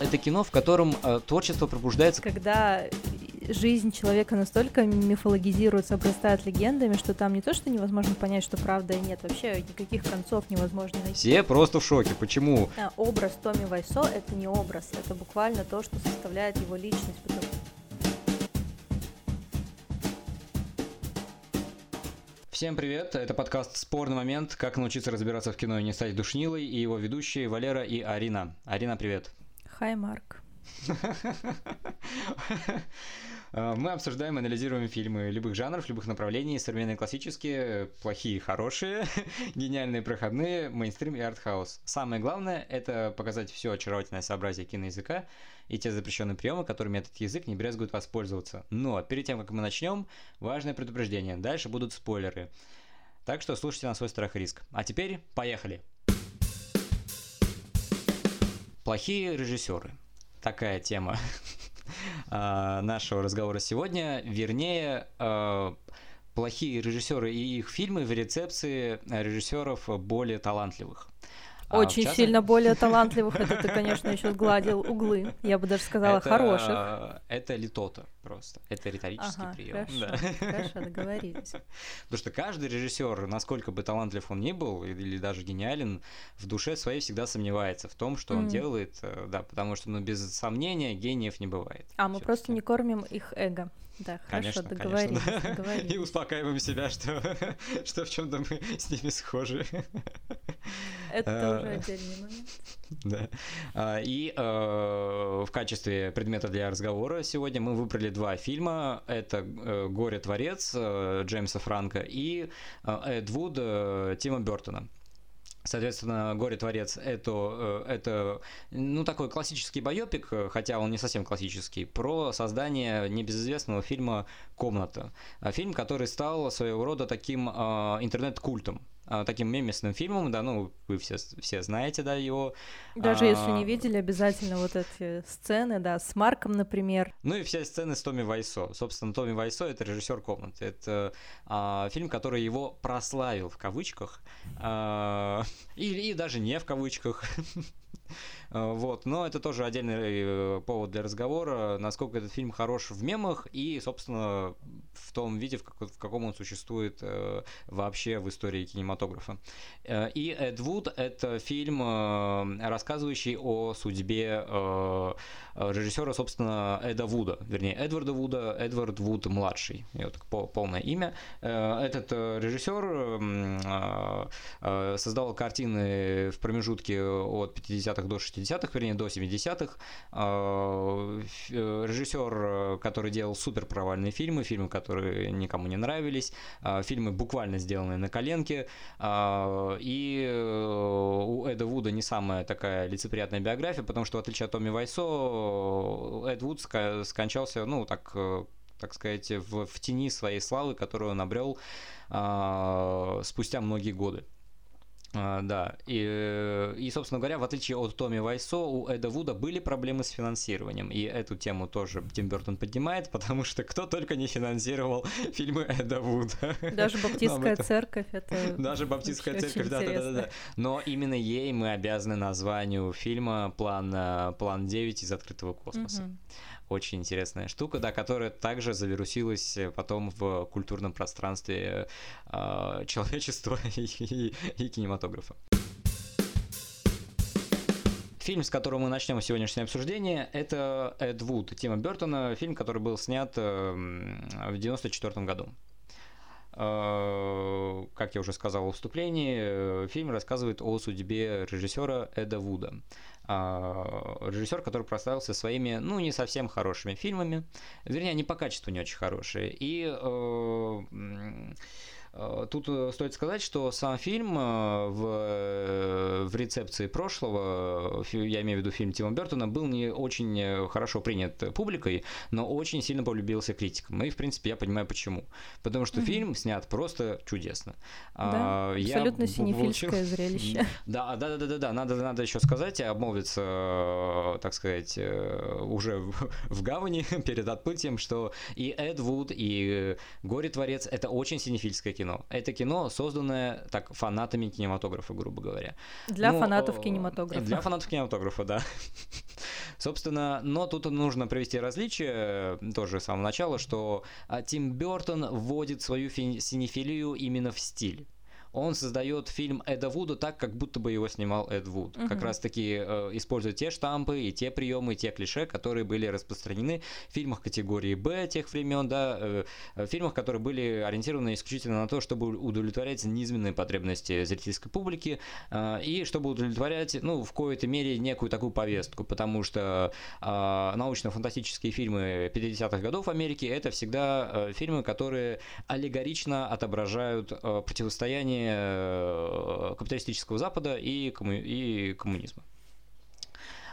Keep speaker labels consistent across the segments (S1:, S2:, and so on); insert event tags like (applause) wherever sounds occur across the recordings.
S1: Это кино, в котором э, творчество пробуждается.
S2: Когда жизнь человека настолько мифологизируется, обрастает легендами, что там не то, что невозможно понять, что правда и нет, вообще никаких концов невозможно найти.
S1: Все просто в шоке. Почему?
S2: А, образ Томми Вайсо — это не образ, это буквально то, что составляет его личность. Потому...
S1: Всем привет, это подкаст «Спорный момент. Как научиться разбираться в кино и не стать душнилой» и его ведущие Валера и Арина. Арина, привет.
S2: Хай, Марк. (laughs)
S1: Мы обсуждаем анализируем фильмы любых жанров, любых направлений, современные классические, плохие, хорошие, (laughs) гениальные, проходные, мейнстрим и артхаус. Самое главное — это показать все очаровательное сообразие киноязыка и те запрещенные приемы, которыми этот язык не брезгует воспользоваться. Но перед тем, как мы начнем, важное предупреждение. Дальше будут спойлеры. Так что слушайте на свой страх и риск. А теперь поехали! Плохие режиссеры. Такая тема (laughs) а, нашего разговора сегодня. Вернее, а, плохие режиссеры и их фильмы в рецепции режиссеров более талантливых.
S2: А, Очень частности... сильно более талантливых. Это ты, конечно, еще сгладил углы. Я бы даже сказала, это, хороших.
S1: Это литота просто. Это риторический ага, прием.
S2: Хорошо, да. хорошо, (laughs) договорились.
S1: Потому что каждый режиссер, насколько бы талантлив он ни был, или даже гениален, в душе своей всегда сомневается в том, что он делает, э, да, потому что, ну, без сомнения гениев не бывает.
S2: А мы просто не кормим их эго. Да, хорошо, конечно, договорились, конечно, да. договорились.
S1: И успокаиваем себя, что, (laughs) что в чем-то мы с ними схожи.
S2: Это а, уже отдельный момент. (laughs)
S1: Да. А, и э, в качестве предмета для разговора сегодня мы выбрали два фильма. Это э, «Горе-творец» э, Джеймса Франка и «Эд Вуд» Тима Бертона. Соответственно, «Горе-творец» это, это, ну, такой классический байопик, хотя он не совсем классический, про создание небезызвестного фильма «Комната». Фильм, который стал своего рода таким интернет-культом. А, таким мемесным фильмом, да, ну, вы все, все знаете, да, его.
S2: Даже а... если не видели, обязательно вот эти сцены, да, с Марком, например.
S1: Ну и все сцены с Томми Вайсо. Собственно, Томми Вайсо — это режиссер комнаты. Это а, фильм, который его прославил в кавычках, а, и, и даже не в кавычках. (laughs) Э, вот, но это тоже отдельный э, повод для разговора, насколько этот фильм хорош в мемах и, собственно, в том виде, в, как, в каком он существует э, вообще в истории кинематографа. И Эд Вуд — это фильм, рассказывающий о судьбе режиссера, собственно, Эда Вуда, вернее, Эдварда Вуда, Эдвард Вуд младший, вот полное имя. Этот режиссер создал картины в промежутке от 50-х до 60-х, вернее, до 70-х. Режиссер, который делал супер провальные фильмы, фильмы, которые никому не нравились, фильмы буквально сделанные на коленке, и у Эда Вуда не самая такая лицеприятная биография, потому что, в отличие от Томми Вайсо, Эд Вуд скончался, ну, так э, так сказать, в, в тени своей славы, которую он обрел а, спустя многие годы. А, да, и, и, собственно говоря, в отличие от Томми Вайсо, у Эда Вуда были проблемы с финансированием, и эту тему тоже Тим Бертон поднимает, (laughs) потому что кто только не финансировал (laughs) фильмы Эда Вуда.
S2: Даже Баптистская церковь это (laughs)
S1: Даже Баптистская церковь, да, да, да, да. Но именно ей мы обязаны названию фильма «План, э, план 9 из открытого космоса». Угу очень интересная штука, да, которая также завирусилась э, потом в культурном пространстве э, (laughs) человечества (laughs) и, и, и кинематографа. Фильм, с которого мы начнем сегодняшнее обсуждение, это Эд Вуд Тима Бертона, фильм, который был снят э, в 1994 году. Э, как я уже сказал в вступлении, фильм рассказывает о судьбе режиссера Эда Вуда. А, режиссер, который прославился своими, ну, не совсем хорошими фильмами, вернее, они по качеству не очень хорошие. И э, тут э, стоит сказать, что сам фильм э, в, в рецепции прошлого, я имею в виду фильм Тима Бертона, был не очень хорошо принят публикой, но очень сильно полюбился критикам. И, в принципе, я понимаю почему. Потому что mm-hmm. фильм снят просто чудесно.
S2: Да, а, абсолютно синефильское получил... зрелище. (laughs)
S1: Да, да, да, да, да, надо, надо еще сказать и обмолвиться, так сказать, уже в, в гавани (laughs) перед отплытием, что и Эд Вуд, и Горе-творец — это очень синефильское кино кино. Это кино, созданное так фанатами кинематографа, грубо говоря.
S2: Для ну, фанатов кинематографа.
S1: Для фанатов кинематографа, да. (laughs) Собственно, но тут нужно провести различие, тоже с самого начала, что а, Тим Бертон вводит свою синефилию именно в стиль он создает фильм Эда Вуда так, как будто бы его снимал Эд Вуд. Угу. Как раз таки э, использует те штампы и те приемы, и те клише, которые были распространены в фильмах категории Б тех времен, да, э, в фильмах, которые были ориентированы исключительно на то, чтобы удовлетворять низменные потребности зрительской публики э, и чтобы удовлетворять, ну, в коей-то мере некую такую повестку, потому что э, научно-фантастические фильмы 50-х годов в Америке это всегда э, фильмы, которые аллегорично отображают э, противостояние Э, капиталистического Запада и, комму... и коммунизма.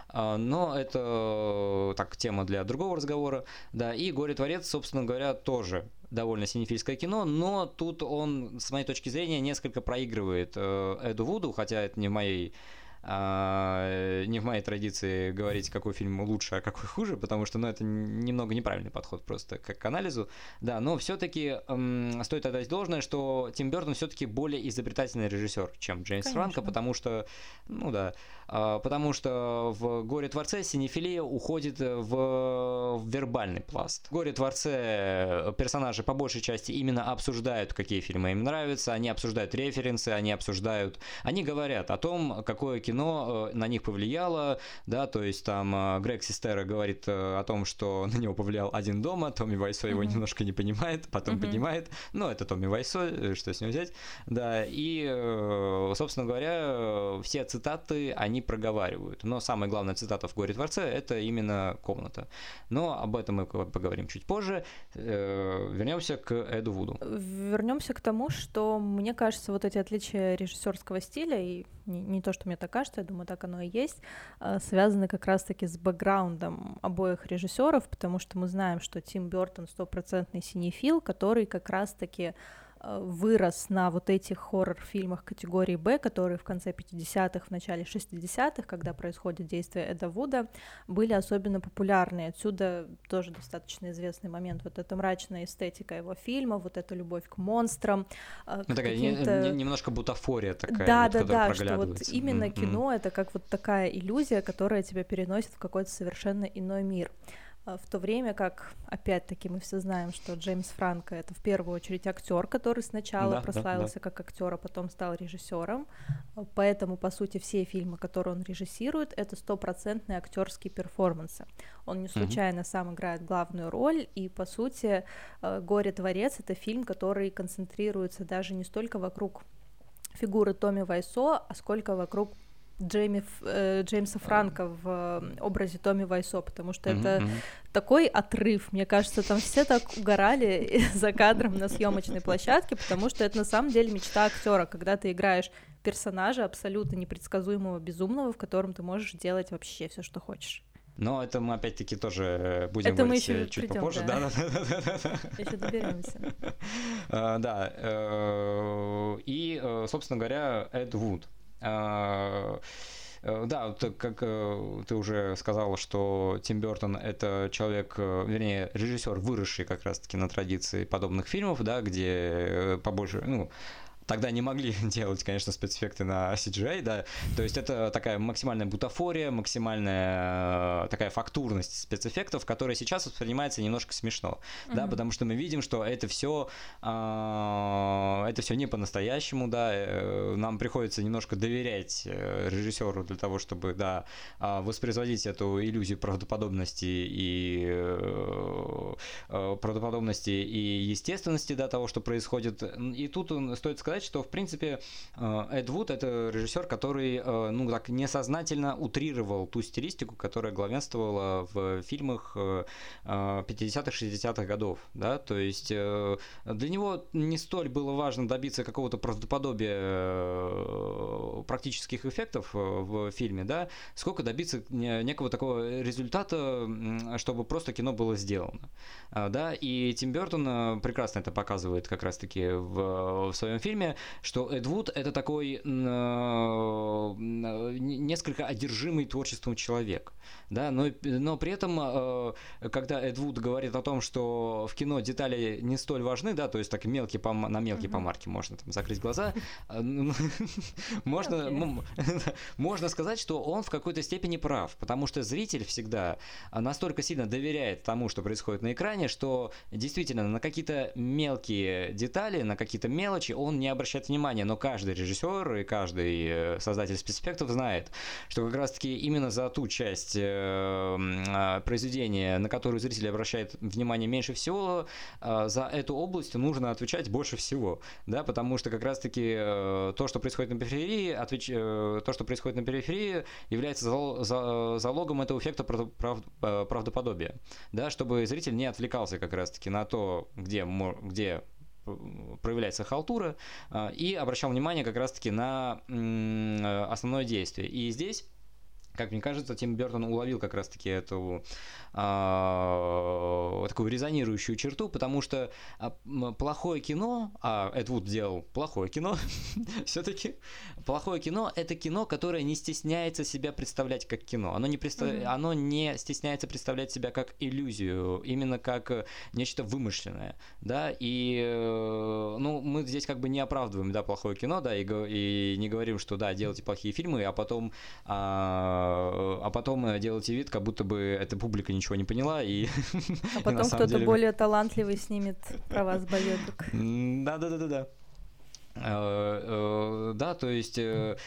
S1: А, но это так тема для другого разговора. Да, и «Горе-творец», собственно говоря, тоже довольно синефильское кино, но тут он, с моей точки зрения, несколько проигрывает э, Эду Вуду, хотя это не в моей а, не в моей традиции говорить, какой фильм лучше, а какой хуже, потому что, ну, это немного неправильный подход просто к, к анализу, да, но все-таки эм, стоит отдать должное, что Тим Бертон все-таки более изобретательный режиссер, чем Джеймс Конечно. Франко, потому что, ну да, э, потому что в «Горе Творце» синефилия уходит в, в вербальный пласт. В «Горе Творце» персонажи по большей части именно обсуждают, какие фильмы им нравятся, они обсуждают референсы, они обсуждают, они говорят о том, какое кино кино э, на них повлияло, да, то есть там э, Грег Систера говорит э, о том, что (laughs) на него повлиял один дома, Томми Вайсо его mm-hmm. немножко не понимает, потом mm-hmm. понимает, но это Томми Вайсо, что с него взять, да, и, собственно говоря, все цитаты они проговаривают, но самая главная цитата в «Горе Творце» — это именно комната, но об этом мы поговорим чуть позже, вернемся к Эду Вуду.
S2: Вернемся к тому, что мне кажется, вот эти отличия режиссерского стиля и не, не то, что мне так кажется, я думаю, так оно и есть, а, связаны как раз-таки с бэкграундом обоих режиссеров, потому что мы знаем, что Тим Бертон стопроцентный синефил, который как раз-таки вырос на вот этих хоррор-фильмах категории Б, которые в конце 50-х, в начале 60-х, когда происходит действие Эда Вуда, были особенно популярны. Отсюда тоже достаточно известный момент. Вот эта мрачная эстетика его фильма, вот эта любовь к монстрам.
S1: Э, ну, такая не, не, немножко бутафория такая.
S2: Да, вот, да, да, что вот именно mm-hmm. кино — это как вот такая иллюзия, которая тебя переносит в какой-то совершенно иной мир. А, в то время как, опять-таки, мы все знаем, что Джеймс Франко это в первую очередь актер, который сначала да, прославился да, да. как актер, а потом стал режиссером. Поэтому, по сути, все фильмы, которые он режиссирует, это стопроцентные актерские перформансы. Он не случайно сам играет главную роль, и, по сути, э, «Горе творец» — это фильм, который концентрируется даже не столько вокруг фигуры Томми Вайсо, а сколько вокруг Джейми, э, Джеймса Франка в э, образе Томми Вайсо, потому что mm-hmm. это такой отрыв. Мне кажется, там все так угорали (laughs) за кадром на съемочной площадке, потому что это на самом деле мечта актера, когда ты играешь персонажа абсолютно непредсказуемого, безумного, в котором ты можешь делать вообще все, что хочешь.
S1: Но это мы опять-таки тоже э, будем это говорить мы еще чуть придем, попозже. Да, да, да, да, да.
S2: Еще доберемся. (laughs)
S1: Да. И, собственно говоря, Эд Вуд. А, э, да, как э, ты уже сказала, что Тим Бертон это человек, э, вернее, режиссер, выросший как раз-таки на традиции подобных фильмов, да, где побольше, ну, Тогда не могли (laughs) делать, конечно, спецэффекты на CGI, да. То есть это такая максимальная бутафория, максимальная э, такая фактурность спецэффектов, которая сейчас воспринимается немножко смешно, mm-hmm. да, потому что мы видим, что это все, э, это все не по-настоящему, да. Э, нам приходится немножко доверять режиссеру для того, чтобы, да, воспроизводить эту иллюзию правдоподобности и правдоподобности и естественности, да, того, что происходит. И тут стоит сказать сказать, что, в принципе, э, Эд Вуд — это режиссер, который, э, ну, так несознательно утрировал ту стилистику, которая главенствовала в фильмах 50-х, э, 60-х годов, да, то есть для него не столь было важно добиться какого-то правдоподобия практических эффектов в фильме, да, сколько добиться некого такого результата, чтобы просто кино было сделано, да, и Тим Бертон прекрасно это показывает как раз-таки в, в своем фильме, время, что Эд Вуд это такой э, несколько одержимый творчеством человек да, но, но при этом, э, когда Эд Вуд говорит о том, что в кино детали не столь важны, да, то есть так мелкие по, на мелкие uh-huh. помарки можно там закрыть глаза, (laughs) э, (laughs) можно, (laughs) можно сказать, что он в какой-то степени прав, потому что зритель всегда настолько сильно доверяет тому, что происходит на экране, что действительно на какие-то мелкие детали, на какие-то мелочи он не обращает внимания, но каждый режиссер и каждый э, создатель спецэффектов знает, что как раз-таки именно за ту часть Эм, а, произведение, на которое зрители обращают внимание меньше всего, а, за эту область нужно отвечать больше всего, да, потому что как раз-таки э, то, что происходит на периферии, отвеч... Э, то, что происходит на периферии, является залогом этого эффекта э, правдоподобия, да, чтобы зритель не отвлекался как раз-таки на то, где, где проявляется халтура, и обращал внимание как раз-таки на основное действие. И здесь как мне кажется, Тим Бертон уловил как раз-таки эту э, такую резонирующую черту, потому что а, плохое кино, а Эд Вуд делал плохое кино, (laughs) все-таки плохое кино это кино, которое не стесняется себя представлять как кино. Оно не, представ... mm-hmm. оно не стесняется представлять себя как иллюзию, именно как э, нечто вымышленное, да, и э, ну, мы здесь как бы не оправдываем, да, плохое кино, да, и, и не говорим, что да, делайте плохие фильмы, а потом а, а потом делайте вид, как будто бы эта публика ничего не поняла. И, (laughs)
S2: а потом кто-то деле... более талантливый снимет про вас боевик.
S1: Да-да-да-да. Э, э, да, то есть э,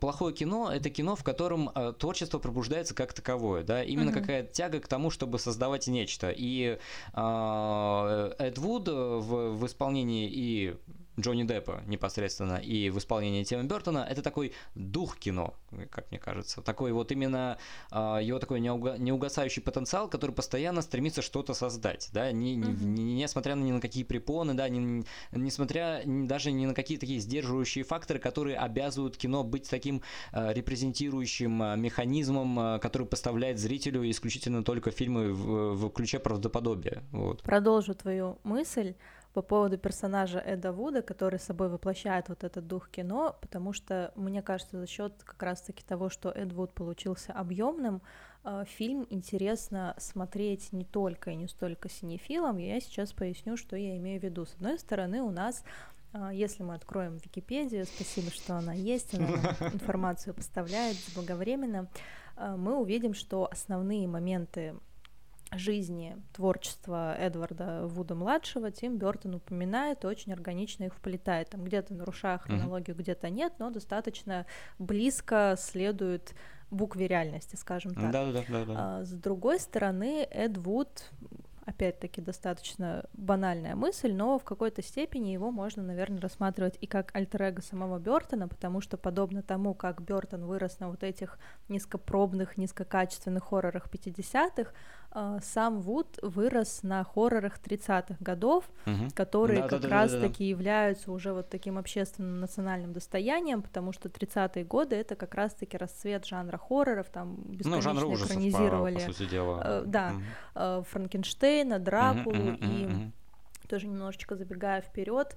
S1: плохое кино это кино, в котором творчество пробуждается как таковое, да, именно mm-hmm. какая-то тяга к тому, чтобы создавать нечто. И Эд Вуд в, в исполнении и Джонни Деппа непосредственно и в исполнении Тима Бертона, это такой дух кино, как мне кажется. Такой вот именно э, его такой неуга- неугасающий потенциал, который постоянно стремится что-то создать, да, не, не, не, несмотря ни на какие препоны, да, не, несмотря даже ни на какие такие сдерживающие факторы, которые обязывают кино быть таким э, репрезентирующим э, механизмом, который поставляет зрителю исключительно только фильмы в, в ключе правдоподобия. Вот.
S2: Продолжу твою мысль по поводу персонажа Эда Вуда, который собой воплощает вот этот дух кино, потому что, мне кажется, за счет как раз-таки того, что Эд Вуд получился объемным, э, фильм интересно смотреть не только и не столько синефилом. Я сейчас поясню, что я имею в виду. С одной стороны, у нас э, если мы откроем Википедию, спасибо, что она есть, она (laughs) информацию поставляет заблаговременно, э, мы увидим, что основные моменты жизни творчества Эдварда Вуда-младшего Тим Бертон упоминает, очень органично их вплетает. Там где-то нарушая хронологию, mm-hmm. где-то нет, но достаточно близко следует букве реальности, скажем так.
S1: Да, да, да, да.
S2: А, с другой стороны, Эд Вуд опять-таки достаточно банальная мысль, но в какой-то степени его можно, наверное, рассматривать и как альтер самого Бертона, потому что подобно тому, как Бертон вырос на вот этих низкопробных, низкокачественных хоррорах 50-х, э, сам Вуд вырос на хоррорах 30-х годов, угу. которые да, как да, раз-таки да, да. являются уже вот таким общественным национальным достоянием, потому что 30-е годы это как раз-таки расцвет жанра хорроров, там бесконечно ну, экранизировали. По, по сути дела. Э, да, угу. э, Франкенштейна, Дракулу угу, угу, и угу. тоже немножечко забегая вперед.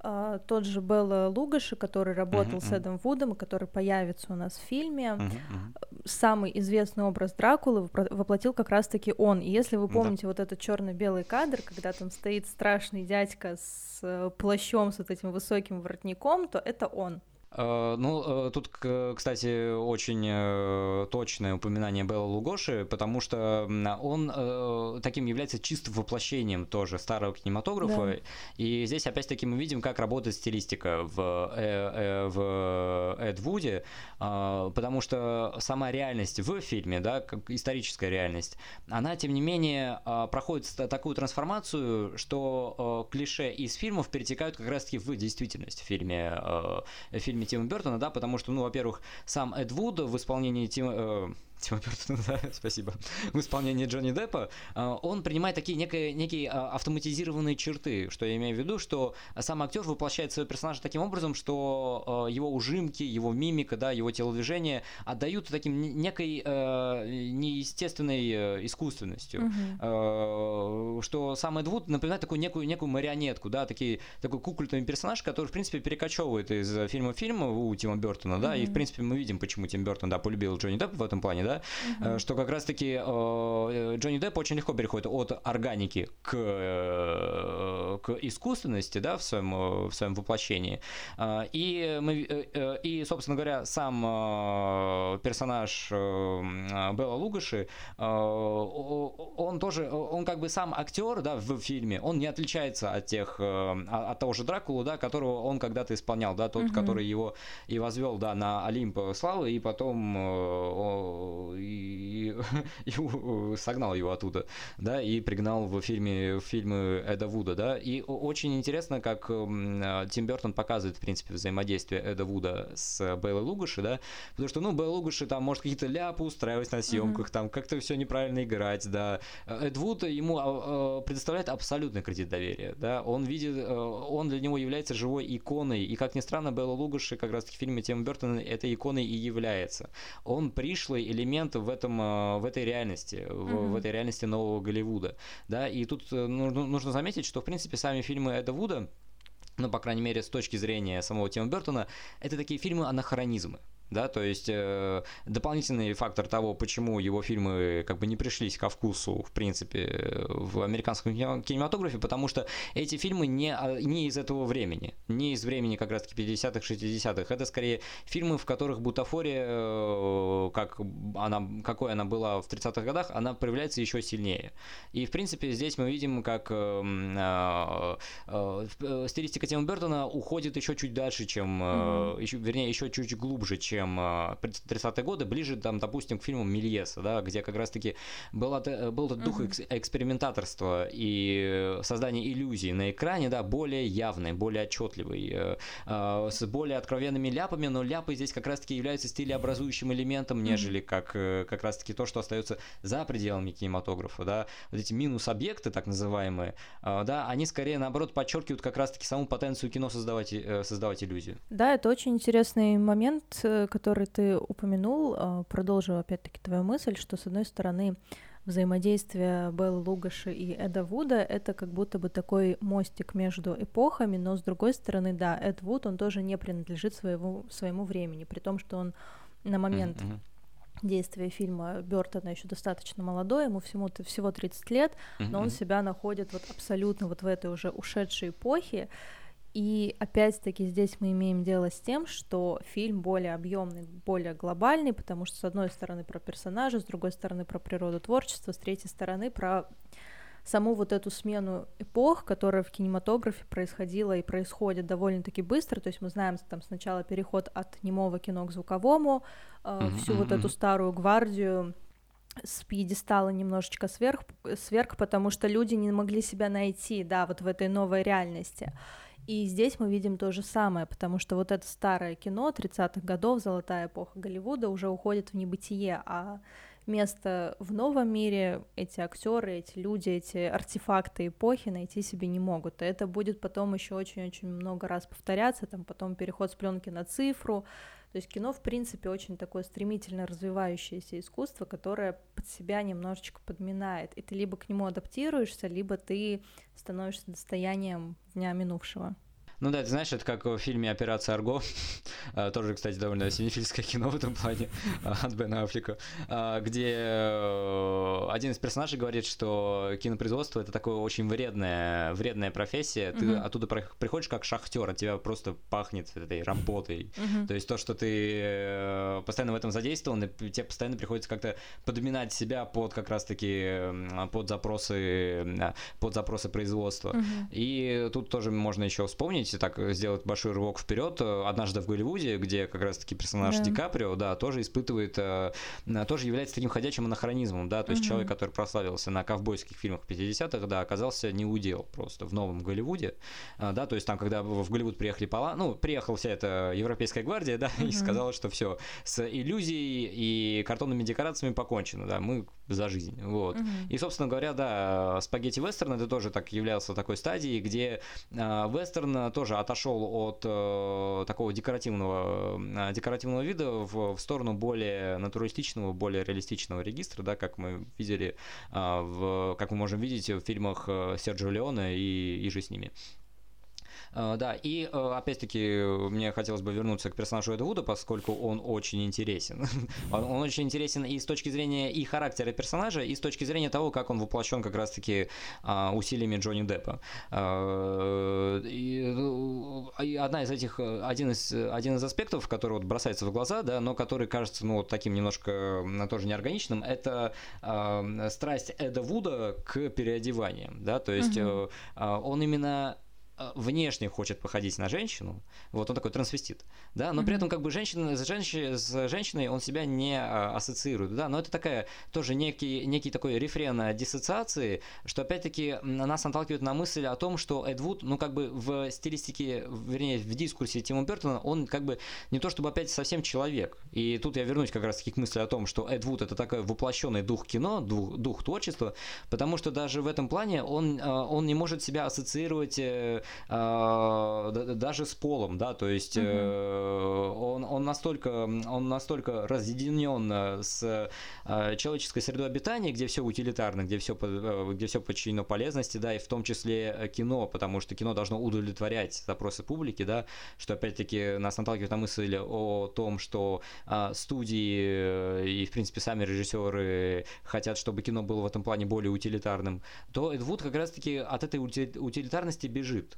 S2: Uh, тот же Белла Лугаши, который работал uh-huh, с Эдом Вудом, и который появится у нас в фильме. Uh-huh, uh-huh. Самый известный образ Дракулы воплотил как раз-таки он. И если вы помните uh-huh. вот этот черно-белый кадр, когда там стоит страшный дядька с э, плащом, с вот этим высоким воротником, то это он.
S1: Э, ну, э, тут, кстати, очень э, точное упоминание Белла Лугоши, потому что он таким является чистым воплощением тоже старого кинематографа. Да. И здесь, опять-таки, мы видим, как работает стилистика в, в Эд Вуде, потому что сама реальность в фильме, да, как историческая реальность, она, тем не менее, проходит такую трансформацию, что клише из фильмов перетекают как раз-таки в действительность в фильме, в фильме Тима Бертона, да, потому что, ну, во-первых, сам Эд Вуд в исполнении Тима, э, Тима Бертона, (laughs) да, спасибо, в исполнении Джонни Деппа, он принимает такие некие, некие автоматизированные черты, что я имею в виду, что сам актер воплощает своего персонажа таким образом, что его ужимки, его мимика, да, его телодвижения отдают таким некой неестественной искусственностью, угу. что сам Эд Вуд напоминает такую некую, некую марионетку, да, такие, такой кукольный персонаж, который, в принципе, перекочевывает из фильма в фильм у Тима Бертона, да, mm-hmm. и, в принципе, мы видим, почему Тим Бертон, да, полюбил Джонни Деппа в этом плане, да, mm-hmm. что как раз-таки э, Джонни Депп очень легко переходит от органики к, э, к искусственности, да, в своем, в своем воплощении, и, мы, и, собственно говоря, сам персонаж Белла Лугаши, он тоже, он как бы сам актер, да, в фильме, он не отличается от тех, от того же Дракулу, да, которого он когда-то исполнял, да, тот, mm-hmm. который его и возвел, да, на Олимп славы, и потом э, и, (laughs) и согнал его оттуда, да, и пригнал в фильме в фильмы Эда Вуда, да, и очень интересно, как Тим Бертон показывает, в принципе, взаимодействие Эда Вуда с Бейлой Лугаши, да, потому что, ну, Бейла Лугаши там может какие-то ляпы устраивать на съемках, mm-hmm. там как-то все неправильно играть, да, Эд Вуд ему а, а, предоставляет абсолютный кредит доверия, да, он видит, э, он для него является живой иконой, и, как ни странно, Белла Лугаши как раз-таки в фильме Тима Бертона этой иконой и является. Он пришлый элемент в, этом, э, в этой реальности, mm-hmm. в, в этой реальности нового Голливуда, да, и тут э, нужно, нужно заметить, что, в принципе, сами фильмы Эда Вуда, ну, по крайней мере, с точки зрения самого Тима Бертона, это такие фильмы-анахронизмы да, то есть э, дополнительный фактор того, почему его фильмы как бы не пришлись ко вкусу, в принципе, в американском кинематографе, потому что эти фильмы не, а, не из этого времени, не из времени как раз-таки 50-х, 60-х, это скорее фильмы, в которых бутафория, э, как она, какой она была в 30-х годах, она проявляется еще сильнее. И, в принципе, здесь мы видим, как э, э, э, стилистика Тима Бертона уходит еще чуть дальше, чем, mm-hmm. еще, вернее, еще чуть глубже, чем чем 30-е а, годы, ближе, там, допустим, к фильму Мильеса, да, где как раз-таки был, был этот дух uh-huh. экспериментаторства и создания иллюзий на экране, да, более явный, более отчетливый, э, а, с более откровенными ляпами, но ляпы здесь как раз-таки являются стилеобразующим элементом, нежели как, э, как раз-таки то, что остается за пределами кинематографа, да, вот эти минус-объекты, так называемые, а, да, они скорее, наоборот, подчеркивают как раз-таки саму потенцию кино создавать, э, создавать иллюзию.
S2: Да, это очень интересный момент, который ты упомянул, а, продолжу опять-таки твою мысль, что с одной стороны взаимодействие Беллы Лугаши и Эда Вуда — это как будто бы такой мостик между эпохами, но с другой стороны, да, Эд Вуд, он тоже не принадлежит своему, своему времени, при том, что он на момент mm-hmm. действия фильма Бертона еще достаточно молодой, ему всему всего 30 лет, но он себя находит вот абсолютно вот в этой уже ушедшей эпохе, и опять-таки здесь мы имеем дело с тем, что фильм более объемный, более глобальный, потому что с одной стороны про персонажа, с другой стороны про природу творчества, с третьей стороны про саму вот эту смену эпох, которая в кинематографе происходила и происходит довольно-таки быстро, то есть мы знаем там сначала переход от немого кино к звуковому, э, всю вот эту старую гвардию с пьедестала немножечко сверх, сверх, потому что люди не могли себя найти, да, вот в этой новой реальности. И здесь мы видим то же самое, потому что вот это старое кино 30-х годов, золотая эпоха Голливуда, уже уходит в небытие, а место в новом мире эти актеры, эти люди, эти артефакты эпохи найти себе не могут. И это будет потом еще очень-очень много раз повторяться, там потом переход с пленки на цифру, то есть кино, в принципе, очень такое стремительно развивающееся искусство, которое под себя немножечко подминает. И ты либо к нему адаптируешься, либо ты становишься достоянием дня минувшего.
S1: Ну да, ты знаешь, это как в фильме «Операция Арго», (laughs) а, тоже, кстати, довольно синефильское кино в этом плане, (laughs) а, от Бена Аффлека, а, где э, один из персонажей говорит, что кинопроизводство — это такое очень вредная, вредная профессия, ты mm-hmm. оттуда приходишь как шахтер, от тебя просто пахнет этой работой. Mm-hmm. То есть то, что ты э, постоянно в этом задействован, и тебе постоянно приходится как-то подминать себя под как раз-таки под запросы, под запросы производства. Mm-hmm. И тут тоже можно еще вспомнить помните, так сделать большой рывок вперед, однажды в Голливуде, где как раз-таки персонаж да. Ди Каприо, да, тоже испытывает, тоже является таким ходячим анахронизмом, да, то есть угу. человек, который прославился на ковбойских фильмах 50-х, да, оказался не удел просто в новом Голливуде, да, то есть там, когда в Голливуд приехали пола, ну, приехала вся эта европейская гвардия, да, угу. и сказала, что все с иллюзией и картонными декорациями покончено, да, мы за жизнь, вот. Угу. И, собственно говоря, да, спагетти вестерн это тоже так являлся такой стадией, где э, вестерн тоже отошел от э, такого декоративного, э, декоративного вида в, в сторону более натуралистичного, более реалистичного регистра, да, как мы видели, э, в, как мы можем видеть в фильмах Серджио Леона и, и же с ними. Э, да, и э, опять-таки мне хотелось бы вернуться к персонажу Эда Вуда, поскольку он очень интересен. (laughs) он, очень интересен и с точки зрения и характера персонажа, и с точки зрения того, как он воплощен как раз-таки а, усилиями Джонни Деппа. Э, и одна из этих, один из, один из аспектов, который вот бросается в глаза, да, но который кажется, ну, вот таким немножко тоже неорганичным, это страсть Эда Вуда к переодеваниям, да, то есть угу. он именно внешне хочет походить на женщину, вот он такой трансвестит, да, но mm-hmm. при этом как бы женщина, с, женщиной, с женщиной он себя не а, ассоциирует, да, но это такая тоже некий, некий такой рефрен диссоциации, что опять-таки нас наталкивает на мысль о том, что Эд Вуд, ну как бы в стилистике, вернее в дискурсе Тима Бертона, он как бы не то чтобы опять совсем человек, и тут я вернусь как раз-таки к мысли о том, что Эд Вуд это такой воплощенный дух кино, дух, дух творчества, потому что даже в этом плане он, э, он не может себя ассоциировать э, э, даже с полом, да, то есть э, он, он настолько, он настолько разъединен с э, человеческой средой обитания, где все утилитарно, где все, э, где все подчинено полезности, да, и в том числе кино, потому что кино должно удовлетворять запросы публики, да, что опять-таки нас наталкивает на мысль о том, что э, студии э, и, в принципе, сами режиссеры хотят, чтобы кино было в этом плане более утилитарным, то Эд Вуд как раз-таки от этой утилитарности бежит.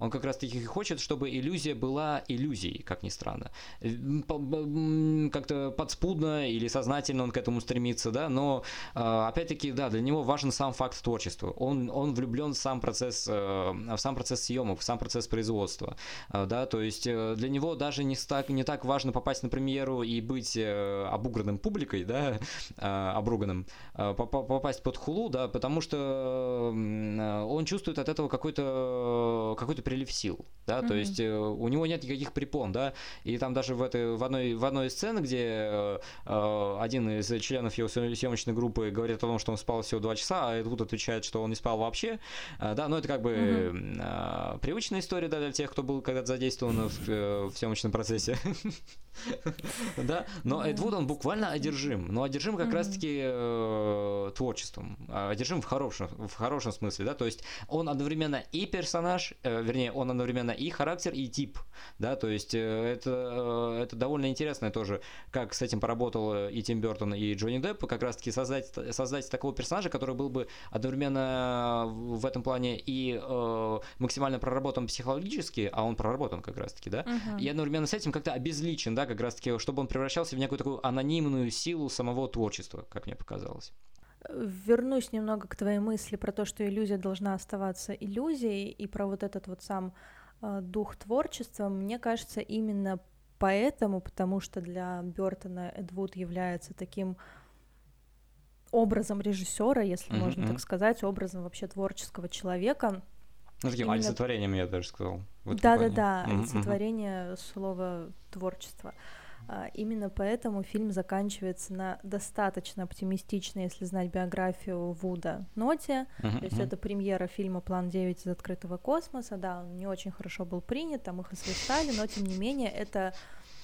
S1: Он как раз-таки хочет, чтобы иллюзия была иллюзией, как ни странно. Как-то подспудно или сознательно он к этому стремится, да, но а, опять-таки, да, для него важен сам факт творчества. Он, он влюблен в сам процесс, э, в сам процесс съемок, в сам процесс производства, а, да, то есть э, для него даже не так, не так важно попасть на премьеру и быть э, обугранным публикой, да, (laughs) а, обруганным, попасть под хулу, да, потому что он чувствует от этого какой-то какой-то прилив сил, да, mm-hmm. то есть э, у него нет никаких препон, да, и там даже в этой в одной в одной из сцен, где э, э один из членов его съемочной группы говорит о том, что он спал всего два часа, а Эдвуд отвечает, что он не спал вообще, э, да, но это как бы mm-hmm. э, привычная история да, для тех, кто был когда-то задействован в, э, в съемочном процессе, (laughs) да, но Эдвуд он буквально одержим, но одержим как раз-таки э, творчеством, одержим в хорошем в хорошем смысле, да, то есть он одновременно и персонаж, вернее вернее, он одновременно и характер, и тип, да, то есть э, это, э, это довольно интересно тоже, как с этим поработал э, и Тим Бертон, и Джонни Депп, как раз-таки создать, создать такого персонажа, который был бы одновременно в этом плане и э, максимально проработан психологически, а он проработан как раз-таки, да, uh-huh. и одновременно с этим как-то обезличен, да, как раз-таки, чтобы он превращался в некую такую анонимную силу самого творчества, как мне показалось.
S2: Вернусь немного к твоей мысли про то, что иллюзия должна оставаться иллюзией, и про вот этот вот сам э, дух творчества. Мне кажется, именно поэтому, потому что для Бертона Эдвуд является таким образом режиссера, если mm-hmm. можно так сказать, образом вообще творческого человека.
S1: Ну, таким Именно... олицетворением, я даже сказал.
S2: Да-да-да, олицетворение слова творчества. А, именно поэтому фильм заканчивается на достаточно оптимистичной, если знать биографию Вуда, ноте. Uh-huh, То есть uh-huh. это премьера фильма «План 9 из открытого космоса». Да, он не очень хорошо был принят, там их освистали, но тем не менее это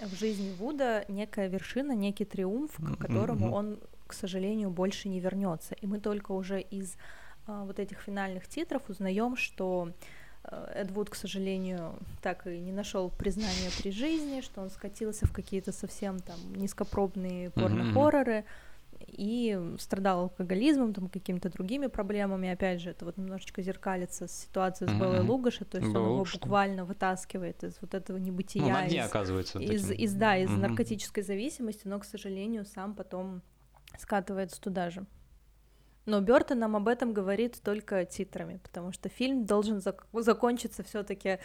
S2: в жизни Вуда некая вершина, некий триумф, к которому uh-huh. он, к сожалению, больше не вернется. И мы только уже из а, вот этих финальных титров узнаем, что Э, Эдвуд, к сожалению, так и не нашел признания при жизни, что он скатился в какие-то совсем там низкопробные порно-хорроры и страдал алкоголизмом, там какими-то другими проблемами. Опять же, это вот немножечко зеркалится с ситуацией с Белой Лугаши, то есть он его буквально вытаскивает из вот этого небытия. Ну, на
S1: дне, из, оказывается.
S2: Из, из, да, из наркотической зависимости, но, к сожалению, сам потом скатывается туда же. Но Бертон нам об этом говорит только титрами, потому что фильм должен зак- закончиться все-таки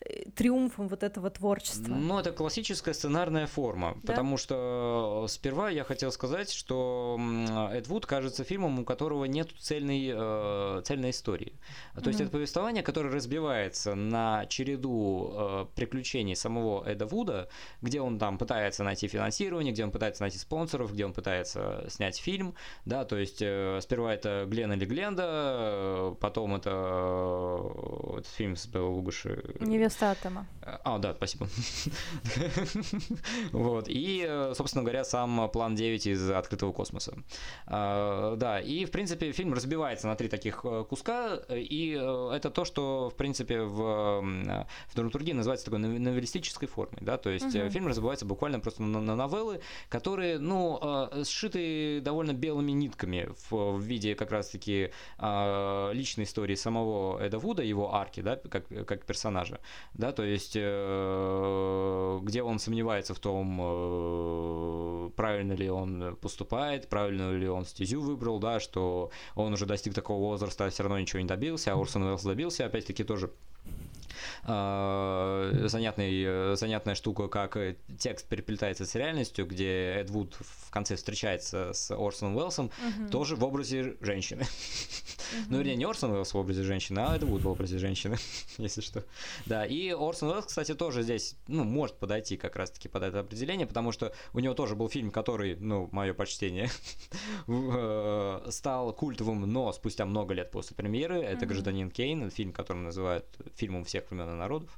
S2: э, триумфом вот этого творчества.
S1: Ну, это классическая сценарная форма, да? потому что сперва я хотел сказать, что Эд Вуд кажется фильмом, у которого нет цельной, э, цельной истории. То mm-hmm. есть это повествование, которое разбивается на череду э, приключений самого Эда Вуда, где он там пытается найти финансирование, где он пытается найти спонсоров, где он пытается снять фильм, да, то есть э, сперва сперва это Глен или Гленда, потом это э, этот фильм с Беллой Лугаши.
S2: Невеста Атома.
S1: А, да, спасибо. вот. И, э, собственно говоря, сам план 9 из открытого космоса. А, да, и, в принципе, фильм разбивается на три таких э, куска, и это то, что, в принципе, в, в драматургии называется такой новеллистической формой, да, то есть фильм разбивается буквально просто на, новеллы, которые, ну, сшиты довольно белыми нитками в, в виде как раз-таки э, личной истории самого Эда Вуда, его арки, да, как, как персонажа, да, то есть э, где он сомневается в том, э, правильно ли он поступает, правильно ли он стезю выбрал, да, что он уже достиг такого возраста, а все равно ничего не добился, а Орсон Уэллс добился, опять-таки тоже занятный, занятная штука, как текст переплетается с реальностью, где Эд Вуд в конце встречается с Орсоном Уэллсом, угу. тоже в образе женщины. Угу. Ну, вернее, не Орсон Уэллс в образе женщины, а Эд Вуд в образе женщины, (laughs) если что. Да, и Орсон Уэллс, кстати, тоже здесь, ну, может подойти как раз-таки под это определение, потому что у него тоже был фильм, который, ну, мое почтение, (laughs) э, стал культовым, но спустя много лет после премьеры. Это «Гражданин Кейн», фильм, который называют фильмом всех времен и народов,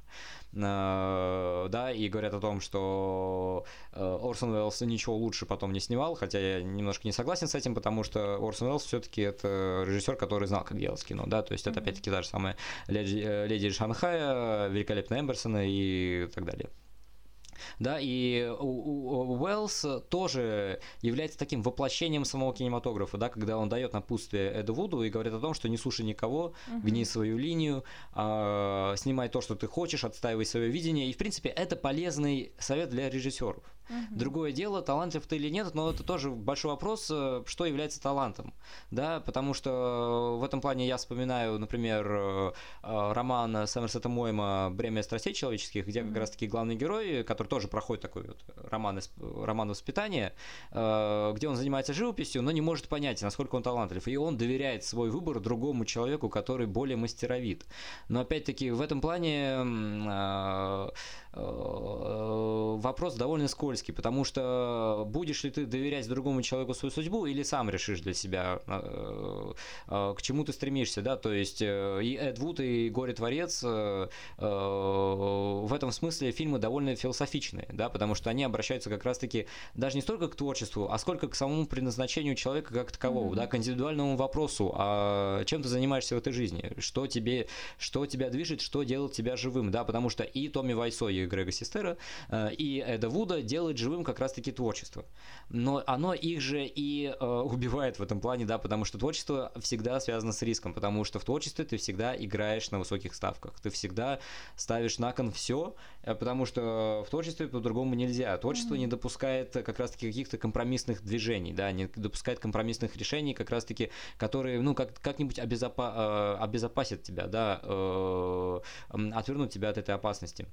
S1: э, да, и говорят о том, что э, Орсон Уэллс ничего лучше потом не снимал, хотя я немножко не согласен с этим, потому что Орсон Уэллс все-таки это режиссер, который знал, как делать кино, да, то есть это опять-таки та же самая Леди, э, Леди Шанхая, Великолепная Эмберсона и так далее. Да, и Уэллс тоже является таким воплощением самого кинематографа, да, когда он дает напутствие Эду Вуду и говорит о том, что не слушай никого, uh-huh. гни свою линию, э, снимай то, что ты хочешь, отстаивай свое видение. И, в принципе, это полезный совет для режиссеров. Угу. Другое дело, талантлив ты или нет, но это тоже большой вопрос, э, что является талантом, да, потому что в этом плане я вспоминаю, например, э, э, роман Сомерсета Мойма «Бремя страстей человеческих», где как раз-таки главный герой, который тоже проходит такой вот роман, роман воспитания, где он занимается живописью, но не может понять, насколько он талантлив, и он доверяет свой выбор другому человеку, который более мастеровит. Но опять-таки в этом плане вопрос довольно скользкий скользкий, потому что будешь ли ты доверять другому человеку свою судьбу или сам решишь для себя, э, э, к чему ты стремишься, да, то есть э, и Эд Вуд, и Горе-творец в этом смысле фильмы довольно философичные, да, потому что они обращаются как раз-таки даже не столько к творчеству, а сколько к самому предназначению человека как такового, mm-hmm. да, к индивидуальному вопросу, а чем ты занимаешься в этой жизни, что тебе, что тебя движет, что делает тебя живым, да, потому что и Томми Вайсо, и Грега Систера, и Эда Вуда делают делает живым как раз-таки творчество. Но оно их же и э, убивает в этом плане, да, потому что творчество всегда связано с риском, потому что в творчестве ты всегда играешь на высоких ставках, ты всегда ставишь на кон все, э, потому что в творчестве по-другому нельзя. Творчество mm-hmm. не допускает как раз-таки каких-то компромиссных движений, да, не допускает компромиссных решений, как раз-таки, которые, ну, как, как-нибудь обезопа- э, обезопасят тебя, да, э, отвернут тебя от этой опасности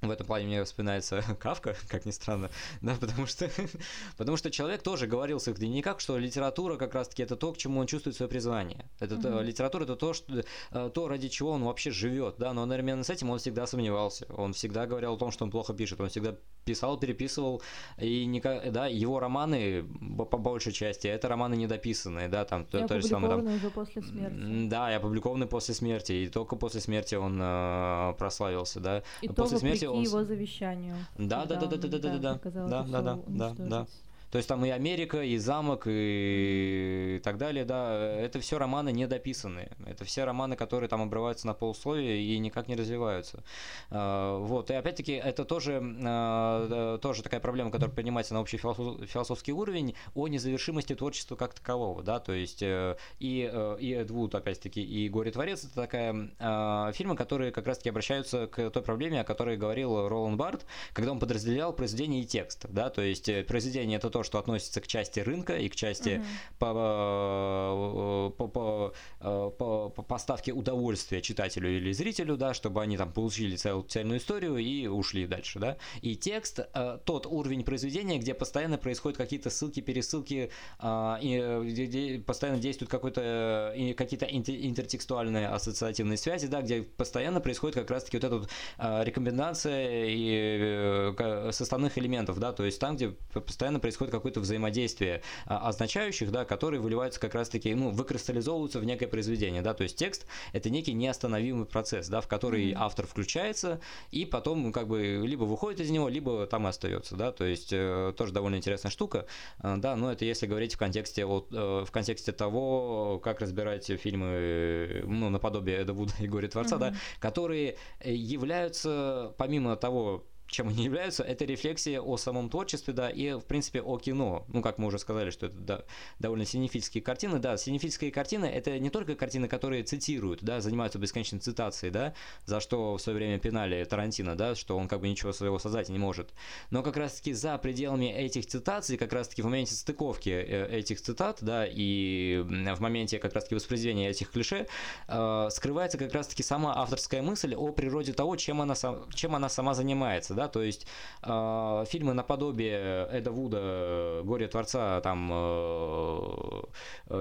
S1: в этом плане мне вспоминается (laughs) Кавка, как ни странно, да, потому что, (laughs) потому что человек тоже говорил в своих дневниках, что литература как раз-таки это то, к чему он чувствует свое призвание. Это mm-hmm. литература это то, что, э, то, ради чего он вообще живет, да, но одновременно с этим он всегда сомневался, он всегда говорил о том, что он плохо пишет, он всегда писал, переписывал, и никак, да, его романы, по большей части, это романы недописанные, да, там,
S2: то, то же самое, там, уже после смерти.
S1: Да, и опубликованные после смерти, и только после смерти он э, прославился, да.
S2: И
S1: после
S2: смерти. Его завещанию.
S1: Да, да, да, да, да, да, да, да, да, да, да, да. То есть там и Америка, и замок, и так далее, да, это все романы недописанные. Это все романы, которые там обрываются на полусловие и никак не развиваются. А, вот, и опять-таки это тоже, а, тоже такая проблема, которая принимается на общий философский уровень о незавершимости творчества как такового, да, то есть э, и, э, и Эд Вуд, опять-таки, и Горе-творец, это такая а, фильмы, которые как раз-таки обращаются к той проблеме, о которой говорил Роланд Барт, когда он подразделял произведение и текст, да, то есть произведение это то, то, что относится к части рынка и к части mm-hmm. по, по, по, по, по поставке удовольствия читателю или зрителю, да, чтобы они там получили целую, цельную историю и ушли дальше, да. И текст, тот уровень произведения, где постоянно происходят какие-то ссылки, пересылки, и, постоянно действуют какой-то, какие-то интертекстуальные ассоциативные связи, да, где постоянно происходит как раз-таки вот эта вот рекомендация и э, составных элементов, да, то есть там, где постоянно происходит какое-то взаимодействие а, означающих, да, которые выливаются как раз-таки, ну, выкристаллизовываются в некое произведение, да, то есть текст это некий неостановимый процесс, да, в который mm-hmm. автор включается и потом, ну, как бы, либо выходит из него, либо там и остается, да, то есть э, тоже довольно интересная штука, э, да, но это если говорить в контексте, вот, э, в контексте того, как разбирать фильмы, ну, наподобие Эда Вуда и Горе Творца, mm-hmm. да, которые являются, помимо того, чем они являются, это рефлексия о самом творчестве, да, и, в принципе, о кино. Ну, как мы уже сказали, что это да, довольно синефильские картины. Да, синефильские картины – это не только картины, которые цитируют, да, занимаются бесконечной цитацией, да, за что в свое время пинали Тарантино, да, что он как бы ничего своего создать не может. Но как раз-таки за пределами этих цитаций, как раз-таки в моменте стыковки э, этих цитат, да, и в моменте как раз-таки воспроизведения этих клише, э, скрывается как раз-таки сама авторская мысль о природе того, чем она, чем она сама занимается, да, то есть э, фильмы наподобие Эда Вуда, Горе Творца, там, э,